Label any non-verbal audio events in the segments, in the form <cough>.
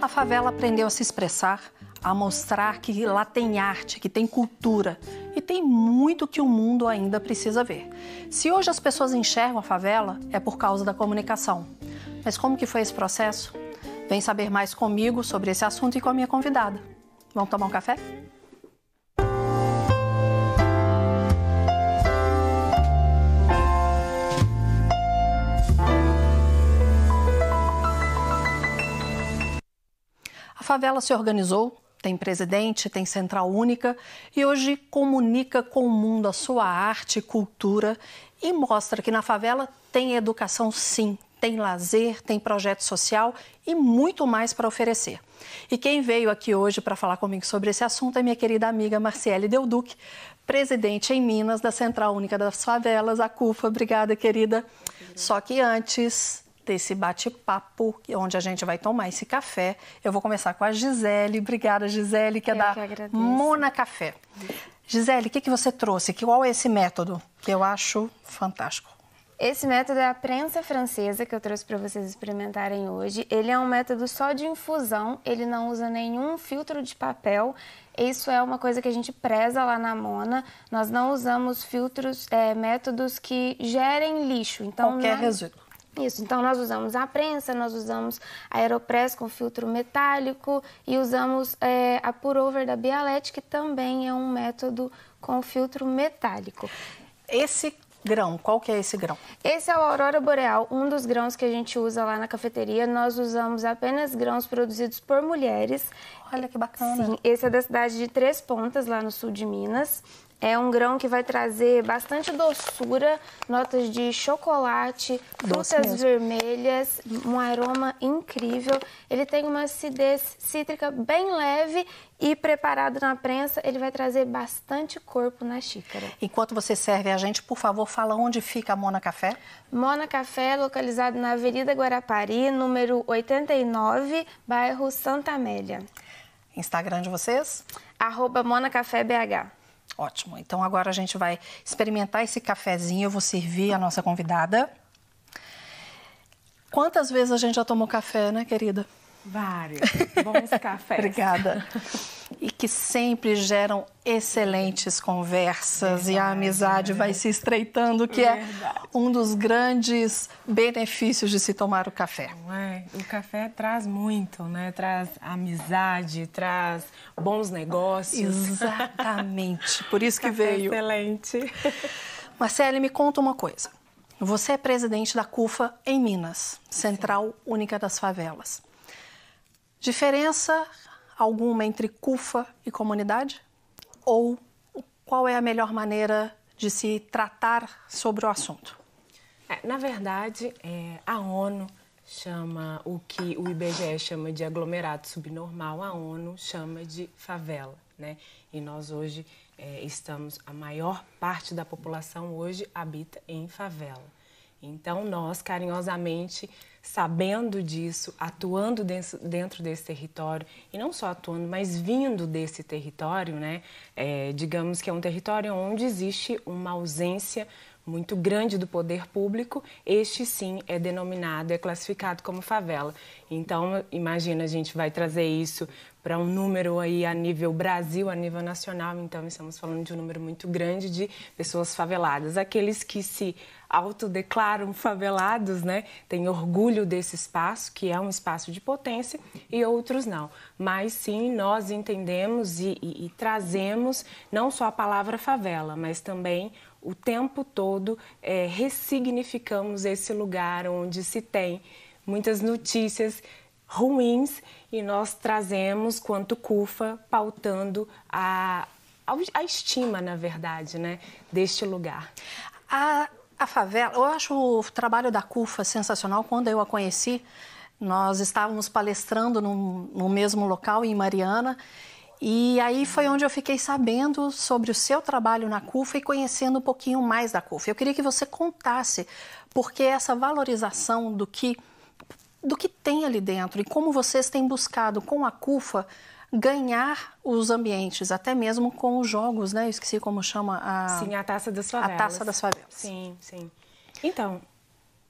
A favela aprendeu a se expressar, a mostrar que lá tem arte, que tem cultura e tem muito que o mundo ainda precisa ver. Se hoje as pessoas enxergam a favela, é por causa da comunicação. Mas como que foi esse processo? Vem saber mais comigo sobre esse assunto e com a minha convidada. Vamos tomar um café? Favela se organizou, tem presidente, tem central única e hoje comunica com o mundo a sua arte cultura e mostra que na favela tem educação sim, tem lazer, tem projeto social e muito mais para oferecer. E quem veio aqui hoje para falar comigo sobre esse assunto é minha querida amiga Marciele Deuduc, presidente em Minas da Central Única das Favelas, a CUFA. Obrigada, querida. Só que antes desse bate-papo, onde a gente vai tomar esse café, eu vou começar com a Gisele. Obrigada, Gisele, que é eu da que Mona Café. Gisele, o que, que você trouxe? Qual é esse método? Que eu acho fantástico. Esse método é a prensa francesa que eu trouxe para vocês experimentarem hoje. Ele é um método só de infusão, ele não usa nenhum filtro de papel. Isso é uma coisa que a gente preza lá na Mona. Nós não usamos filtros, é, métodos que gerem lixo. Então, Qualquer nós... resíduo. Isso, então nós usamos a prensa, nós usamos a Aeropress com filtro metálico e usamos é, a Purover da Bialete, que também é um método com filtro metálico. Esse grão, qual que é esse grão? Esse é o Aurora Boreal, um dos grãos que a gente usa lá na cafeteria. Nós usamos apenas grãos produzidos por mulheres. Olha que bacana. Sim, esse é da cidade de Três Pontas, lá no sul de Minas. É um grão que vai trazer bastante doçura, notas de chocolate, Doce frutas mesmo. vermelhas, um aroma incrível. Ele tem uma acidez cítrica bem leve e preparado na prensa, ele vai trazer bastante corpo na xícara. Enquanto você serve a gente, por favor, fala onde fica a Mona Café. Mona Café, localizado na Avenida Guarapari, número 89, bairro Santa Amélia. Instagram de vocês? Arroba Mona Café BH. Ótimo. Então agora a gente vai experimentar esse cafezinho. Eu vou servir a nossa convidada. Quantas vezes a gente já tomou café, né, querida? Vários. Bons cafés. <laughs> Obrigada. E que sempre geram excelentes conversas verdade, e a amizade vai se estreitando, que é verdade. é um dos grandes benefícios de se tomar o café. É? O café traz muito, né? Traz amizade, traz bons negócios. Exatamente. Por isso que veio. Excelente. Marcele, me conta uma coisa. Você é presidente da CUFA em Minas, Central Única das Favelas. Diferença alguma entre CUFA e comunidade? Ou qual é a melhor maneira de se tratar sobre o assunto? É, na verdade, é, a ONU chama o que o IBGE chama de aglomerado subnormal, a ONU chama de favela, né? E nós hoje é, estamos, a maior parte da população hoje habita em favela. Então, nós carinhosamente sabendo disso, atuando dentro desse território, e não só atuando, mas vindo desse território, né? É, digamos que é um território onde existe uma ausência muito grande do poder público, este sim é denominado, é classificado como favela. Então, imagina, a gente vai trazer isso para um número aí a nível Brasil, a nível nacional, então estamos falando de um número muito grande de pessoas faveladas. Aqueles que se autodeclaram favelados, né, têm orgulho desse espaço, que é um espaço de potência, e outros não. Mas sim, nós entendemos e, e, e trazemos não só a palavra favela, mas também o tempo todo é, ressignificamos esse lugar onde se tem muitas notícias ruins e nós trazemos, quanto CUFA, pautando a, a estima, na verdade, né, deste lugar. A, a favela, eu acho o trabalho da CUFA sensacional. Quando eu a conheci, nós estávamos palestrando no, no mesmo local, em Mariana, e aí foi onde eu fiquei sabendo sobre o seu trabalho na CUFA e conhecendo um pouquinho mais da CUFA. Eu queria que você contasse porque essa valorização do que do que tem ali dentro e como vocês têm buscado com a CUFA ganhar os ambientes, até mesmo com os jogos, né? Eu esqueci como chama a Sim, a Taça das Favelas. A Taça das Favelas. Sim, sim. Então,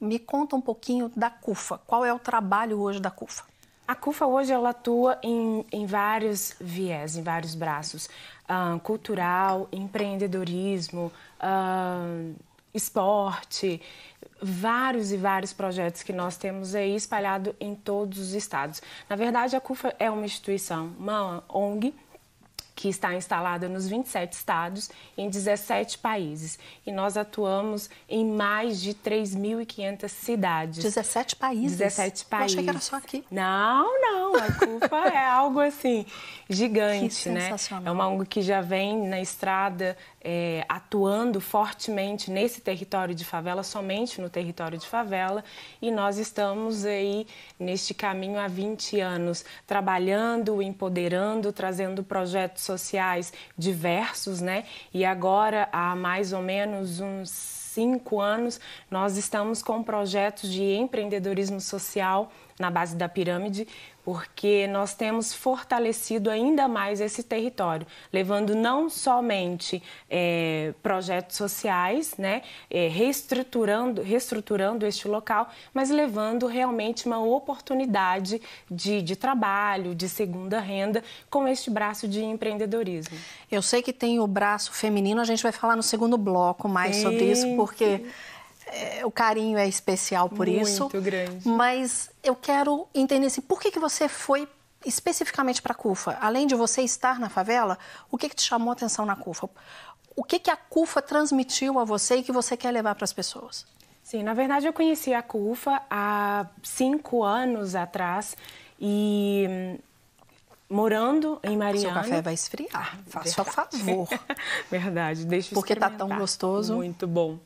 me conta um pouquinho da CUFA. Qual é o trabalho hoje da CUFA? A CUFA hoje ela atua em, em vários viés, em vários braços. Uh, cultural, empreendedorismo, uh, esporte, vários e vários projetos que nós temos aí espalhado em todos os estados. Na verdade, a CUFA é uma instituição, uma ONG, que está instalada nos 27 estados em 17 países. E nós atuamos em mais de 3.500 cidades. 17 países? 17 países. Eu achei que era só aqui. Não, não. A CUFA é algo assim gigante, né? É uma ONG que já vem na estrada é, atuando fortemente nesse território de favela, somente no território de favela, e nós estamos aí neste caminho há 20 anos, trabalhando, empoderando, trazendo projetos sociais diversos, né? E agora, há mais ou menos uns cinco anos, nós estamos com projetos de empreendedorismo social na base da pirâmide, porque nós temos fortalecido ainda mais esse território, levando não somente é, projetos sociais, né, é, reestruturando, reestruturando este local, mas levando realmente uma oportunidade de, de trabalho, de segunda renda, com este braço de empreendedorismo. Eu sei que tem o braço feminino, a gente vai falar no segundo bloco mais Sim. sobre isso, porque o carinho é especial por Muito isso. Muito grande. Mas eu quero entender assim, por que, que você foi especificamente para a CUFA? Além de você estar na favela, o que, que te chamou a atenção na CUFA? O que, que a CUFA transmitiu a você e que você quer levar para as pessoas? Sim, na verdade eu conheci a CUFA há cinco anos atrás e hum, morando em Mariana. Seu café vai esfriar, faça o favor. <laughs> verdade, deixa eu Porque está tão gostoso. Muito bom.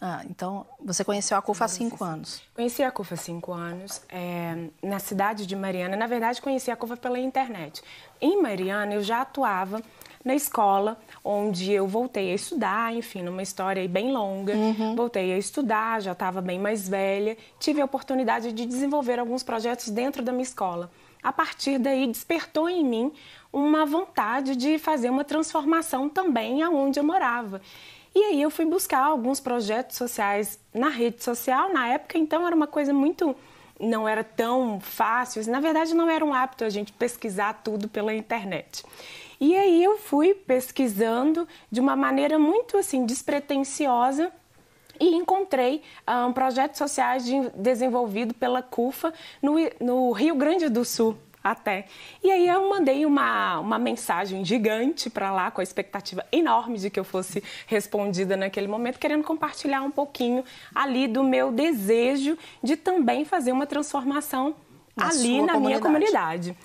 Ah, então você conheceu a CUFA há cinco anos? Conheci a CUFA há cinco anos, é, na cidade de Mariana. Na verdade, conheci a CUFA pela internet. Em Mariana, eu já atuava na escola, onde eu voltei a estudar, enfim, numa história bem longa. Uhum. Voltei a estudar, já estava bem mais velha. Tive a oportunidade de desenvolver alguns projetos dentro da minha escola. A partir daí, despertou em mim uma vontade de fazer uma transformação também aonde eu morava. E aí eu fui buscar alguns projetos sociais na rede social. Na época, então, era uma coisa muito. não era tão fácil. Na verdade, não era um hábito a gente pesquisar tudo pela internet. E aí eu fui pesquisando de uma maneira muito assim despretensiosa e encontrei ah, um, projetos sociais de, desenvolvido pela CUFA no, no Rio Grande do Sul, até. E aí eu mandei uma, uma mensagem gigante para lá, com a expectativa enorme de que eu fosse respondida naquele momento, querendo compartilhar um pouquinho ali do meu desejo de também fazer uma transformação na ali na comunidade. minha comunidade.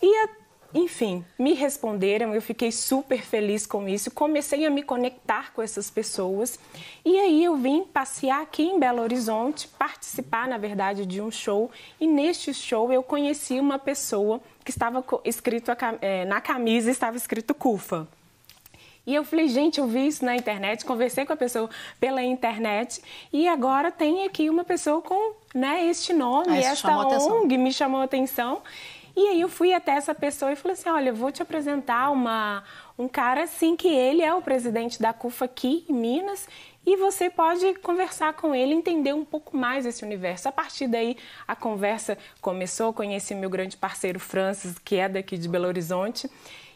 E enfim, me responderam, eu fiquei super feliz com isso, comecei a me conectar com essas pessoas e aí eu vim passear aqui em Belo Horizonte, participar, na verdade, de um show e neste show eu conheci uma pessoa que estava escrito é, na camisa estava escrito CUFA. E eu falei, gente, eu vi isso na internet, conversei com a pessoa pela internet e agora tem aqui uma pessoa com né, este nome, ah, esta ONG me chamou a atenção. E aí eu fui até essa pessoa e falei assim, olha, eu vou te apresentar uma, um cara assim que ele é o presidente da CUFA aqui em Minas e você pode conversar com ele, entender um pouco mais esse universo. A partir daí, a conversa começou, conheci meu grande parceiro Francis, que é daqui de Belo Horizonte,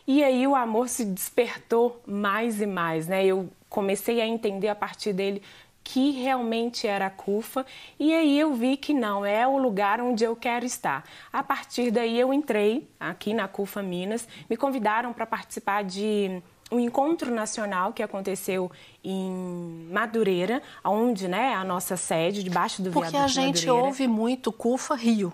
e aí o amor se despertou mais e mais, né? Eu comecei a entender a partir dele que realmente era a CUFA e aí eu vi que não é o lugar onde eu quero estar. A partir daí eu entrei aqui na CUFA Minas, me convidaram para participar de um encontro nacional que aconteceu em Madureira, onde né, a nossa sede, debaixo do Porque a gente ouve muito CUFA Rio.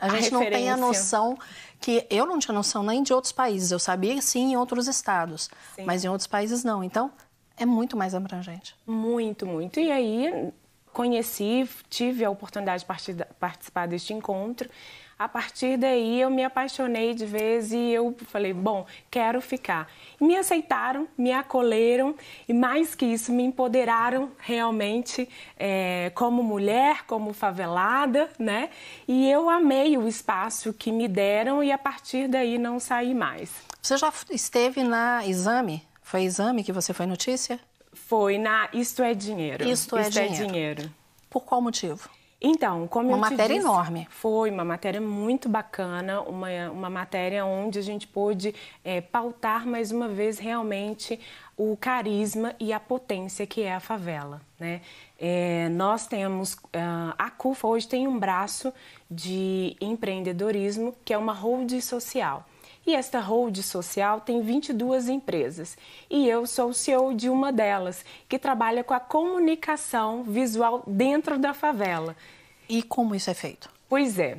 A gente a não tem a noção que eu não tinha noção nem de outros países. Eu sabia sim em outros estados, sim. mas em outros países não. Então, é muito mais abrangente. Muito, muito. E aí conheci, tive a oportunidade de participar deste encontro. A partir daí eu me apaixonei de vez e eu falei, bom, quero ficar. E me aceitaram, me acolheram e mais que isso, me empoderaram realmente é, como mulher, como favelada, né? E eu amei o espaço que me deram e a partir daí não saí mais. Você já esteve na Exame? Foi exame que você foi notícia? Foi na Isto é Dinheiro. Isto, é, Isto dinheiro. é dinheiro. Por qual motivo? Então, como uma eu matéria disse, enorme. Foi uma matéria muito bacana, uma, uma matéria onde a gente pôde é, pautar mais uma vez realmente o carisma e a potência que é a favela. Né? É, nós temos, ah, a CUFA hoje tem um braço de empreendedorismo que é uma holding social. E esta hold social tem 22 empresas. E eu sou o CEO de uma delas, que trabalha com a comunicação visual dentro da favela. E como isso é feito? Pois é,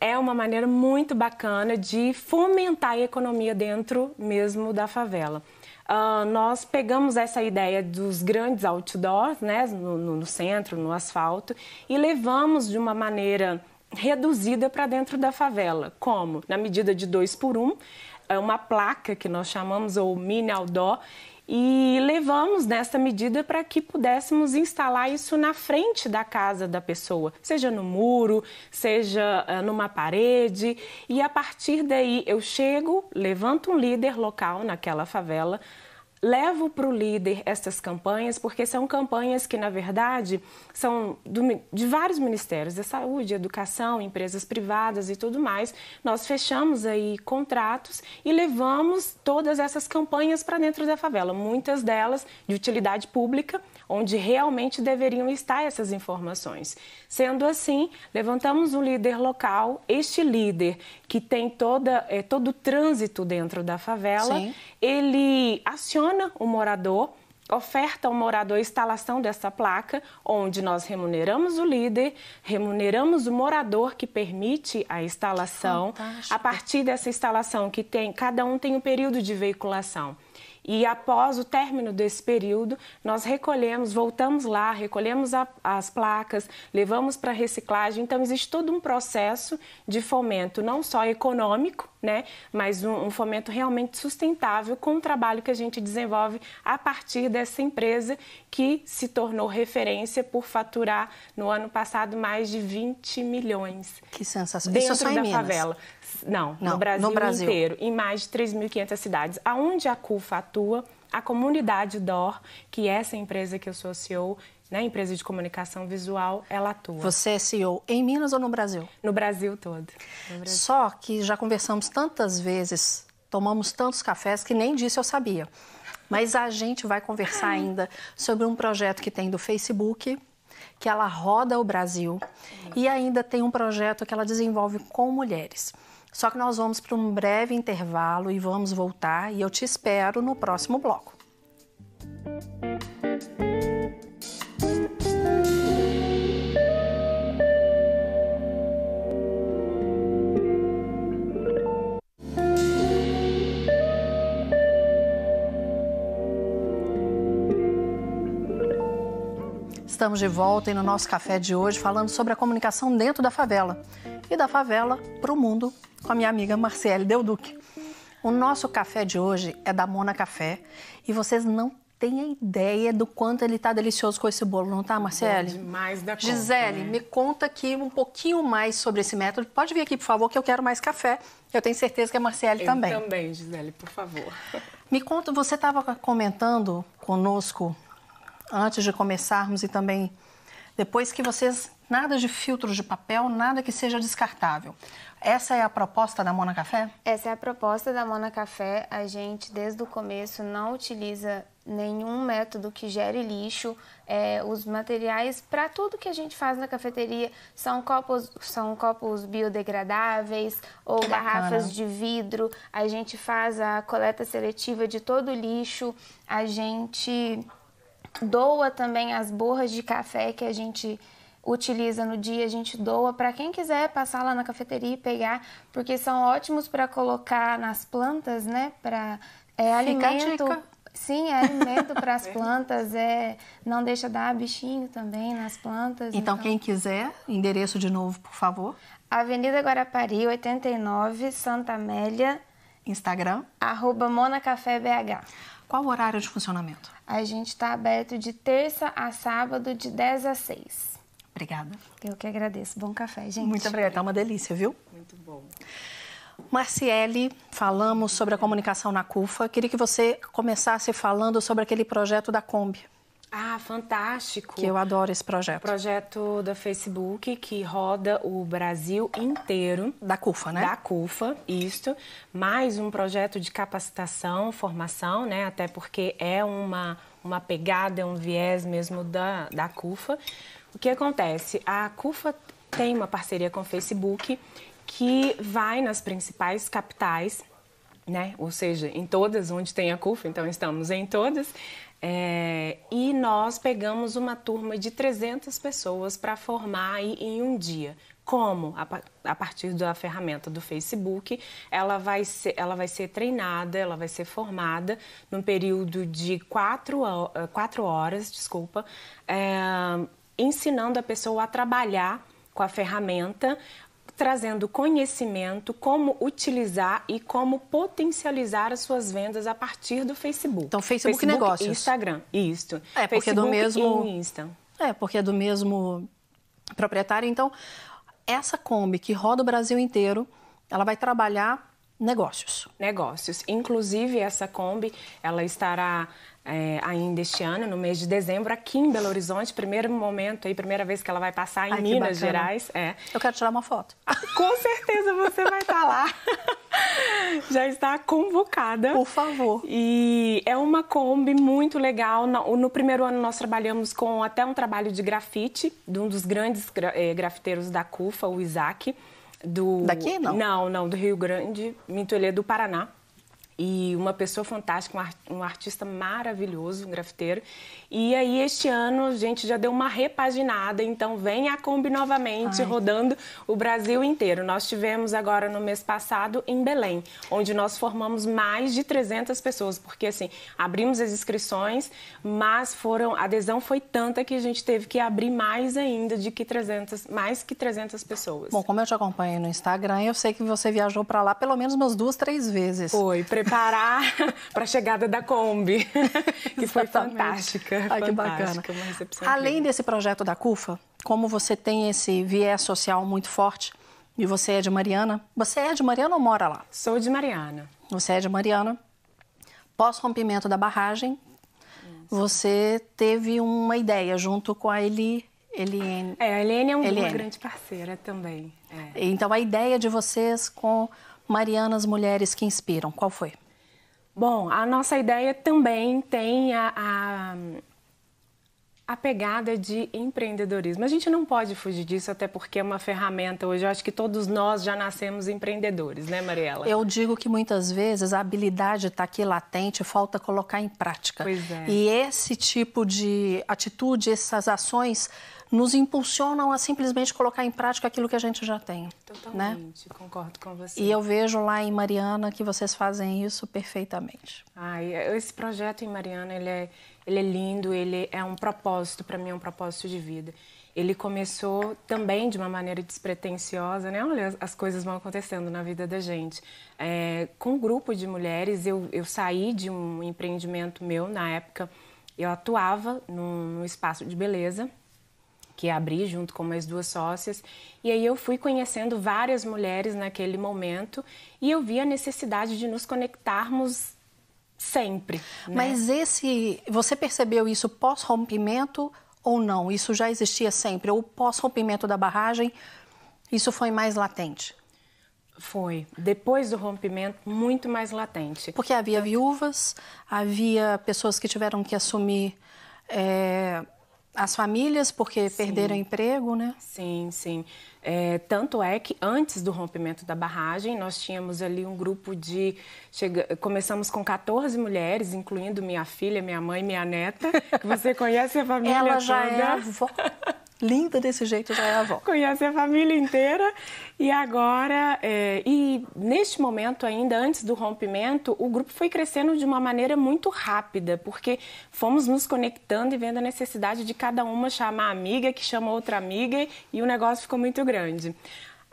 é uma maneira muito bacana de fomentar a economia dentro mesmo da favela. Uh, nós pegamos essa ideia dos grandes outdoors, né, no, no centro, no asfalto, e levamos de uma maneira reduzida para dentro da favela. Como? Na medida de dois por um, é uma placa que nós chamamos o mini outdoor e levamos nessa medida para que pudéssemos instalar isso na frente da casa da pessoa, seja no muro, seja uh, numa parede, e a partir daí eu chego, levanto um líder local naquela favela, levo para o líder essas campanhas, porque são campanhas que, na verdade, são do, de vários ministérios, da saúde, educação, empresas privadas e tudo mais. Nós fechamos aí contratos e levamos todas essas campanhas para dentro da favela, muitas delas de utilidade pública, onde realmente deveriam estar essas informações. Sendo assim, levantamos um líder local, este líder que tem toda, é, todo o trânsito dentro da favela, Sim. ele aciona o morador oferta ao morador a instalação dessa placa, onde nós remuneramos o líder, remuneramos o morador que permite a instalação. Fantástico. A partir dessa instalação que tem, cada um tem um período de veiculação. E após o término desse período, nós recolhemos, voltamos lá, recolhemos a, as placas, levamos para reciclagem. Então, existe todo um processo de fomento, não só econômico, né, mas um, um fomento realmente sustentável com o trabalho que a gente desenvolve a partir dessa empresa que se tornou referência por faturar no ano passado mais de 20 milhões. Que sensação. Dentro Isso é da em favela. Não, Não, no, Brasil no Brasil inteiro, em mais de 3.500 cidades. Aonde a CUFA atua, a comunidade DOR, que é essa empresa que eu sou CEO, né, empresa de comunicação visual, ela atua. Você é CEO em Minas ou no Brasil? No Brasil todo. No Brasil. Só que já conversamos tantas vezes, tomamos tantos cafés que nem disso eu sabia. Mas a gente vai conversar ainda sobre um projeto que tem do Facebook, que ela roda o Brasil, e ainda tem um projeto que ela desenvolve com mulheres. Só que nós vamos para um breve intervalo e vamos voltar e eu te espero no próximo bloco. Estamos de volta e no nosso café de hoje falando sobre a comunicação dentro da favela e da favela para o mundo com a minha amiga Marcele Delduque. O nosso café de hoje é da Mona Café e vocês não têm ideia do quanto ele está delicioso com esse bolo, não tá, Marcele? Bom demais da conta, Gisele, né? me conta aqui um pouquinho mais sobre esse método. Pode vir aqui, por favor, que eu quero mais café. Eu tenho certeza que a Marcele eu também. também, Gisele, por favor. <laughs> Me conta, você estava comentando conosco antes de começarmos e também depois que vocês nada de filtros de papel, nada que seja descartável. Essa é a proposta da Mona Café? Essa é a proposta da Mona Café. A gente, desde o começo, não utiliza nenhum método que gere lixo. É, os materiais para tudo que a gente faz na cafeteria são copos, são copos biodegradáveis ou que garrafas bacana. de vidro. A gente faz a coleta seletiva de todo o lixo. A gente doa também as borras de café que a gente utiliza no dia, a gente doa para quem quiser passar lá na cafeteria e pegar, porque são ótimos para colocar nas plantas, né? Para é, alimento. Sim, é alimento <laughs> para as plantas, é não deixa dar bichinho também nas plantas. Então, então, quem quiser, endereço de novo, por favor. Avenida Guarapari, 89, Santa Amélia. Instagram. Arroba MonaCaféBH. Qual o horário de funcionamento? A gente está aberto de terça a sábado, de 10 a 6. Obrigada. Eu que agradeço. Bom café, gente. Muito obrigada. Tá uma delícia, viu? Muito bom. Marciele, falamos sobre a comunicação na CUFA. Queria que você começasse falando sobre aquele projeto da Kombi. Ah, fantástico. Que eu adoro esse projeto. Projeto da Facebook que roda o Brasil inteiro. Da CUFA, né? Da CUFA, isto. Mais um projeto de capacitação, formação, né? Até porque é uma, uma pegada, é um viés mesmo da, da CUFA. O que acontece? A CUFA tem uma parceria com o Facebook que vai nas principais capitais, né? Ou seja, em todas onde tem a CUFA, então estamos em todas. É, e nós pegamos uma turma de 300 pessoas para formar em um dia. Como? A, a, partir da ferramenta do Facebook, ela vai, ser, ela vai ser treinada, ela vai ser formada num período de quatro, quatro horas, desculpa, é, ensinando a pessoa a trabalhar com a ferramenta trazendo conhecimento, como utilizar e como potencializar as suas vendas a partir do Facebook. Então, Facebook, Facebook Negócios. Instagram, isso. É, porque Facebook é do mesmo... e Insta. É, porque é do mesmo proprietário. Então, essa Kombi que roda o Brasil inteiro, ela vai trabalhar negócios. Negócios. Inclusive, essa Kombi, ela estará é, ainda este ano, no mês de dezembro, aqui em Belo Horizonte. Primeiro momento aí, primeira vez que ela vai passar em Ai, Minas Gerais. É. Eu quero tirar uma foto. <laughs> Com certeza você vai estar lá. <laughs> Já está convocada. Por favor. E é uma Kombi muito legal. No, no, primeiro ano nós trabalhamos com até um trabalho de grafite, de um dos grandes é, grafiteiros da CUFA, o Isaac. Do... Daqui, não? Não, não, do Rio Grande, Minto, ele é do Paraná e uma pessoa fantástica, um, art, um, artista maravilhoso, um grafiteiro. E aí este ano a gente já deu uma repaginada, então vem a Kombi novamente Ai. rodando o Brasil inteiro. Nós tivemos agora no mês passado em Belém, onde nós formamos mais de 300 pessoas, porque assim, abrimos as inscrições, mas foram a adesão foi tanta que a gente teve que abrir mais ainda de que 300, mais que 300 pessoas. Bom, como eu te acompanho no Instagram, eu sei que você viajou para lá pelo menos umas duas, três vezes. Foi, preparar <laughs> para a chegada da Kombi, que foi fantástica. Ai, que bacana. Além incrível. desse projeto da CUFA, como você tem esse viés social muito forte, e você é de Mariana, você é de Mariana ou mora lá? Sou de Mariana. Você é de Mariana. Pós-rompimento da barragem, você teve uma ideia junto com a Eli, Eliane. É, a Eliane é um, uma grande parceira também. É. Então, a ideia de vocês com Marianas Mulheres que Inspiram, qual foi? Bom, a nossa ideia também tem a, a, a, pegada de empreendedorismo. A gente não pode fugir disso, até porque é uma ferramenta hoje. Eu acho que todos nós já nascemos empreendedores, né, Mariela? Eu digo que muitas vezes a habilidade está aqui latente, falta colocar em prática. Pois é. E esse tipo de atitude, essas ações nos impulsionam a simplesmente colocar em prática aquilo que a gente já tem. Totalmente, né? concordo com você. E eu vejo lá em Mariana que vocês fazem isso perfeitamente. Ai, esse projeto em Mariana, ele é, ele é lindo, ele é um propósito, para mim é um propósito de vida. Ele começou também de uma maneira despretensiosa, né? Olha, as coisas vão acontecendo na vida da gente. É, com um grupo de mulheres, eu, eu saí de um empreendimento meu, na época, eu atuava num, num espaço de beleza, que abri junto com mais duas sócias. E aí eu fui conhecendo várias mulheres naquele momento e eu vi a necessidade de nos conectarmos sempre. Né? Mas esse, você percebeu isso pós-rompimento ou não? Isso já existia sempre? Ou pós-rompimento da barragem, isso foi mais latente? Foi. Depois do rompimento, muito mais latente. Porque havia viúvas, havia pessoas que tiveram que assumir é, as famílias porque sim. perderam emprego, né? Sim, sim. É, tanto é que antes do rompimento da barragem, nós tínhamos ali um grupo de. Chega... Começamos com 14 mulheres, incluindo minha filha, minha mãe, minha neta. Que você conhece a família Ela toda. já é avó. <laughs> linda desse jeito já é avó. Conhece a família inteira e agora, é, e neste momento ainda, antes do rompimento, o grupo foi crescendo de uma maneira muito rápida, porque fomos nos conectando e vendo a necessidade de cada uma chamar amiga, que chama outra amiga, e o negócio ficou muito grande.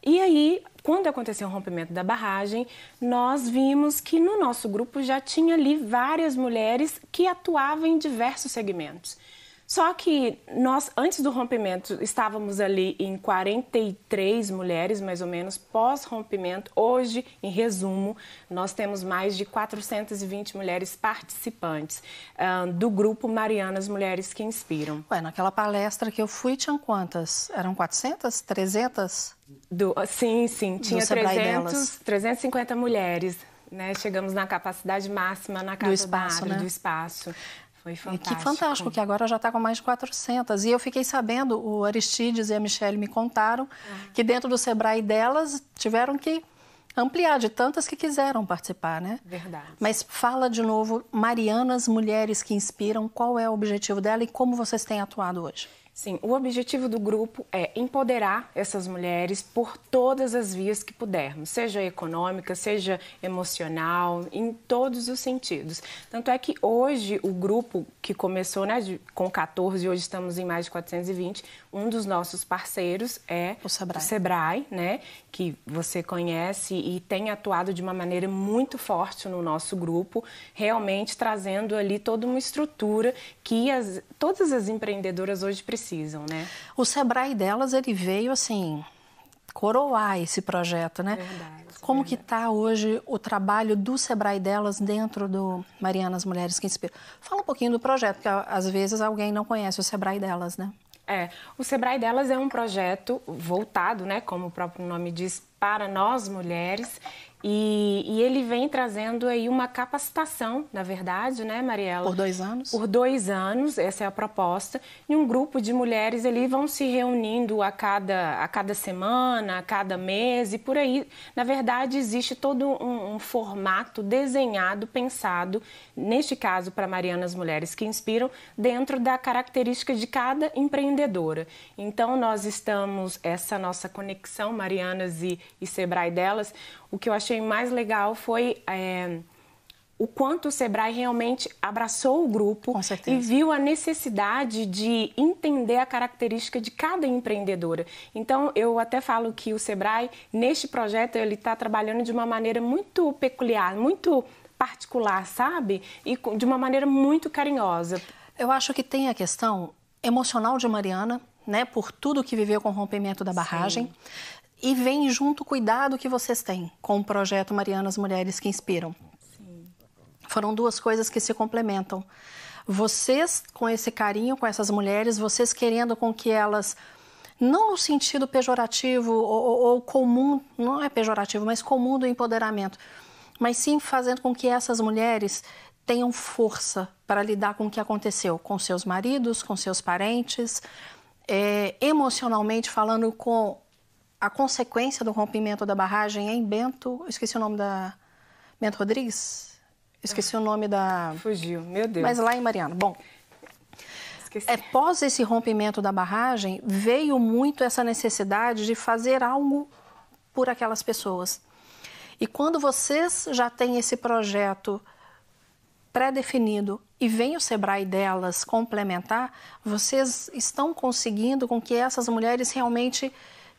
E aí, quando aconteceu o rompimento da barragem, nós vimos que no nosso grupo já tinha ali várias mulheres que atuavam em diversos segmentos. Só que nós, antes do rompimento, estávamos ali em 43 mulheres, mais ou menos, pós-rompimento. Hoje, em resumo, nós temos mais de 420 mulheres participantes uh, do grupo Marianas Mulheres que Inspiram. Ué, naquela palestra que eu fui, tinham quantas? Eram 400? 300? Do, sim, sim. Tinha 300, 350 mulheres. Né? Chegamos na capacidade máxima na casa do espaço, né? do espaço. Foi fantástico. Que fantástico, que agora já está com mais de 400. E eu fiquei sabendo, o Aristides e a Michelle me contaram, ah. que dentro do Sebrae delas tiveram que ampliar de tantas que quiseram participar, né? Verdade. Mas fala de novo, Marianas, mulheres que inspiram, qual é o objetivo dela e como vocês têm atuado hoje? Sim, o objetivo do grupo é empoderar essas mulheres por todas as vias que pudermos, seja econômica, seja emocional, em todos os sentidos. Tanto é que hoje o grupo que começou né, com 14, hoje estamos em mais de 420, um dos nossos parceiros é o Sebrae. o Sebrae, né, que você conhece e tem atuado de uma maneira muito forte no nosso grupo, realmente trazendo ali toda uma estrutura que as, todas as empreendedoras hoje precisam precisam, né? O Sebrae delas, ele veio assim coroar esse projeto, né? Verdade, Como verdade. que está hoje o trabalho do Sebrae delas dentro do Marianas Mulheres que Inspiram? Fala um pouquinho do projeto, porque às vezes alguém não conhece o Sebrae delas, né? É, o Sebrae delas é um projeto voltado, né, como o próprio nome diz, para nós mulheres e, e, ele vem trazendo aí uma capacitação, na verdade, né, Mariela? Por dois anos? Por dois anos, essa é a proposta. E um grupo de mulheres ali vão se reunindo a cada, a cada semana, a cada mês e por aí. Na verdade, existe todo um, um formato desenhado, pensado, neste caso para Marianas Mulheres que Inspiram, dentro da característica de cada empreendedora. Então, nós estamos, essa nossa conexão, Marianas e, e Sebrae delas, o que eu achei mais legal foi é, o quanto o Sebrae realmente abraçou o grupo e viu a necessidade de entender a característica de cada empreendedora. Então, eu até falo que o Sebrae, neste projeto, ele está trabalhando de uma maneira muito peculiar, muito particular, sabe? E de uma maneira muito carinhosa. Eu acho que tem a questão emocional de Mariana, né, por tudo que viveu com o rompimento da barragem. Sim. E vem junto o cuidado que vocês têm com o projeto Marianas Mulheres que Inspiram. Sim. Foram duas coisas que se complementam. Vocês, com esse carinho com essas mulheres, vocês querendo com que elas, não no sentido pejorativo ou, ou comum, não é pejorativo, mas comum do empoderamento, mas sim fazendo com que essas mulheres tenham força para lidar com o que aconteceu com seus maridos, com seus parentes, é, emocionalmente falando com a consequência do rompimento da barragem em Bento, esqueci o nome da Bento Rodrigues, esqueci ah, o nome da fugiu, meu Deus. Mas lá em Mariana. Bom, esqueci. É, pós esse rompimento da barragem veio muito essa necessidade de fazer algo por aquelas pessoas. E quando vocês já têm esse projeto pré-definido e vem o Sebrae delas complementar, vocês estão conseguindo com que essas mulheres realmente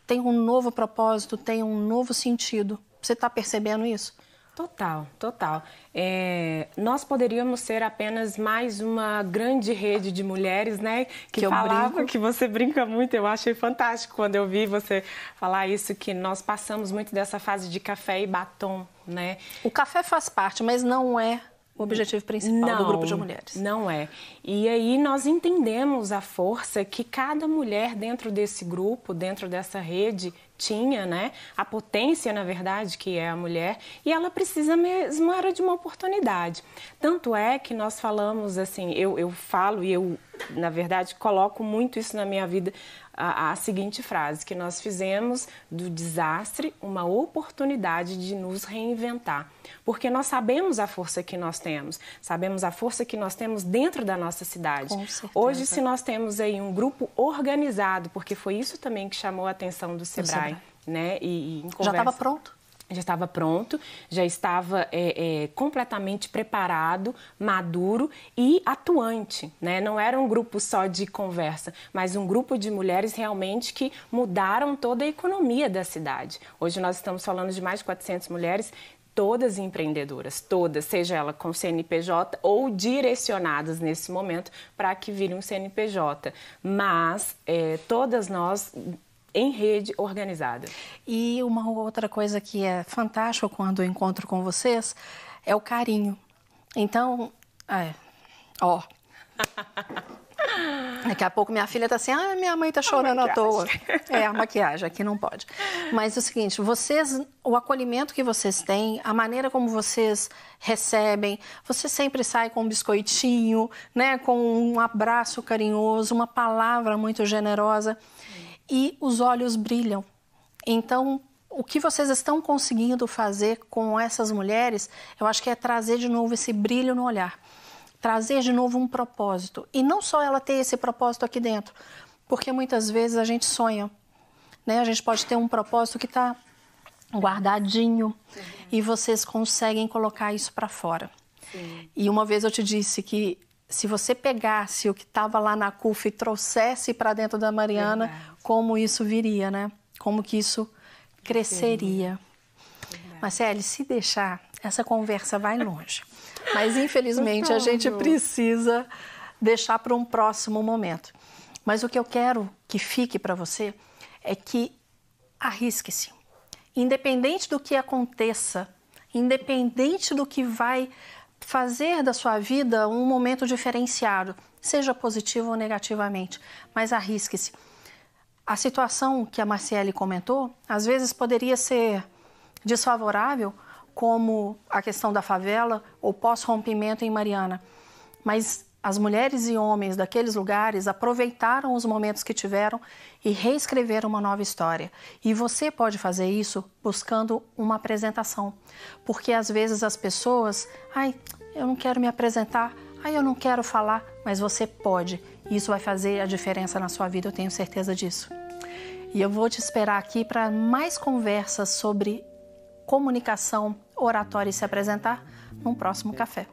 tem um novo propósito, tem um novo sentido. Você está percebendo isso? Total, total. É, nós poderíamos ser apenas mais uma grande rede de mulheres, né? Que, que eu falava, brinco. que você <laughs> brinca muito. Eu achei fantástico quando eu vi você falar isso, que nós passamos muito dessa fase de café e batom, né? O café faz parte, mas não é o objetivo principal não, do grupo de mulheres. Não é. E aí nós entendemos a força que cada mulher dentro desse grupo, dentro dessa rede, tinha, né? A potência, na verdade, que é a mulher, e ela precisa mesmo era de uma oportunidade. Tanto é que nós falamos assim, eu, eu falo e eu, na verdade, coloco muito isso na minha vida a, a, seguinte frase: que nós fizemos do desastre uma oportunidade de nos reinventar. Porque nós sabemos a força que nós temos, sabemos a força que nós temos dentro da nossa cidade. Hoje, se nós temos aí um grupo organizado, porque foi isso também que chamou a atenção do Sebrae, Sebrae. né? E, e Já estava pronto? Já estava pronto, já estava é, é, completamente preparado, maduro e atuante. Né? Não era um grupo só de conversa, mas um grupo de mulheres realmente que mudaram toda a economia da cidade. Hoje nós estamos falando de mais de 400 mulheres todas empreendedoras, todas, seja ela com CNPJ ou direcionadas nesse momento para que vire um CNPJ. Mas é, todas nós em rede organizada. E uma outra coisa que é fantástica quando eu encontro com vocês é o carinho. Então, é, ó. <laughs> Daqui a pouco minha filha tá assim, ah, minha mãe tá chorando à toa. É, a maquiagem, aqui não pode. Mas é o seguinte, vocês, o acolhimento que vocês têm, a maneira como vocês recebem, você sempre sai com um biscoitinho, né, com um abraço carinhoso, uma palavra muito generosa e os olhos brilham. Então, o que vocês estão conseguindo fazer com essas mulheres, eu acho que é trazer de novo esse brilho no olhar trazer de novo um propósito. E não só ela ter esse propósito aqui dentro, porque muitas vezes a gente sonha, né? A gente pode ter um propósito que está guardadinho uhum. e vocês conseguem colocar isso para fora. Sim. E uma vez eu te disse que se você pegasse o que estava lá na CUF e trouxesse para dentro da Mariana, Verdade. Como isso viria, né? Como que isso cresceria. Marcele, se deixar, essa conversa vai longe. Mas <laughs> infelizmente a gente precisa deixar para um próximo momento. Mas o que eu quero que fique para você é que arrisque-se. Independente do que aconteça, independente do que vai fazer da sua vida um momento diferenciado, seja positivo ou negativamente, mas arrisque-se. A situação que a Marciele comentou, às vezes poderia ser desfavorável, como a questão da favela ou pós-rompimento em Mariana. Mas as mulheres e homens daqueles lugares aproveitaram os momentos que tiveram e reescreveram uma nova história. E você pode fazer isso buscando uma apresentação. Porque às vezes as pessoas, ai, eu não quero me apresentar, ai, eu não quero falar, mas você pode. Isso vai fazer a diferença na sua vida, eu tenho certeza disso. E eu vou te esperar aqui para mais conversas sobre comunicação, oratória e se apresentar num próximo café.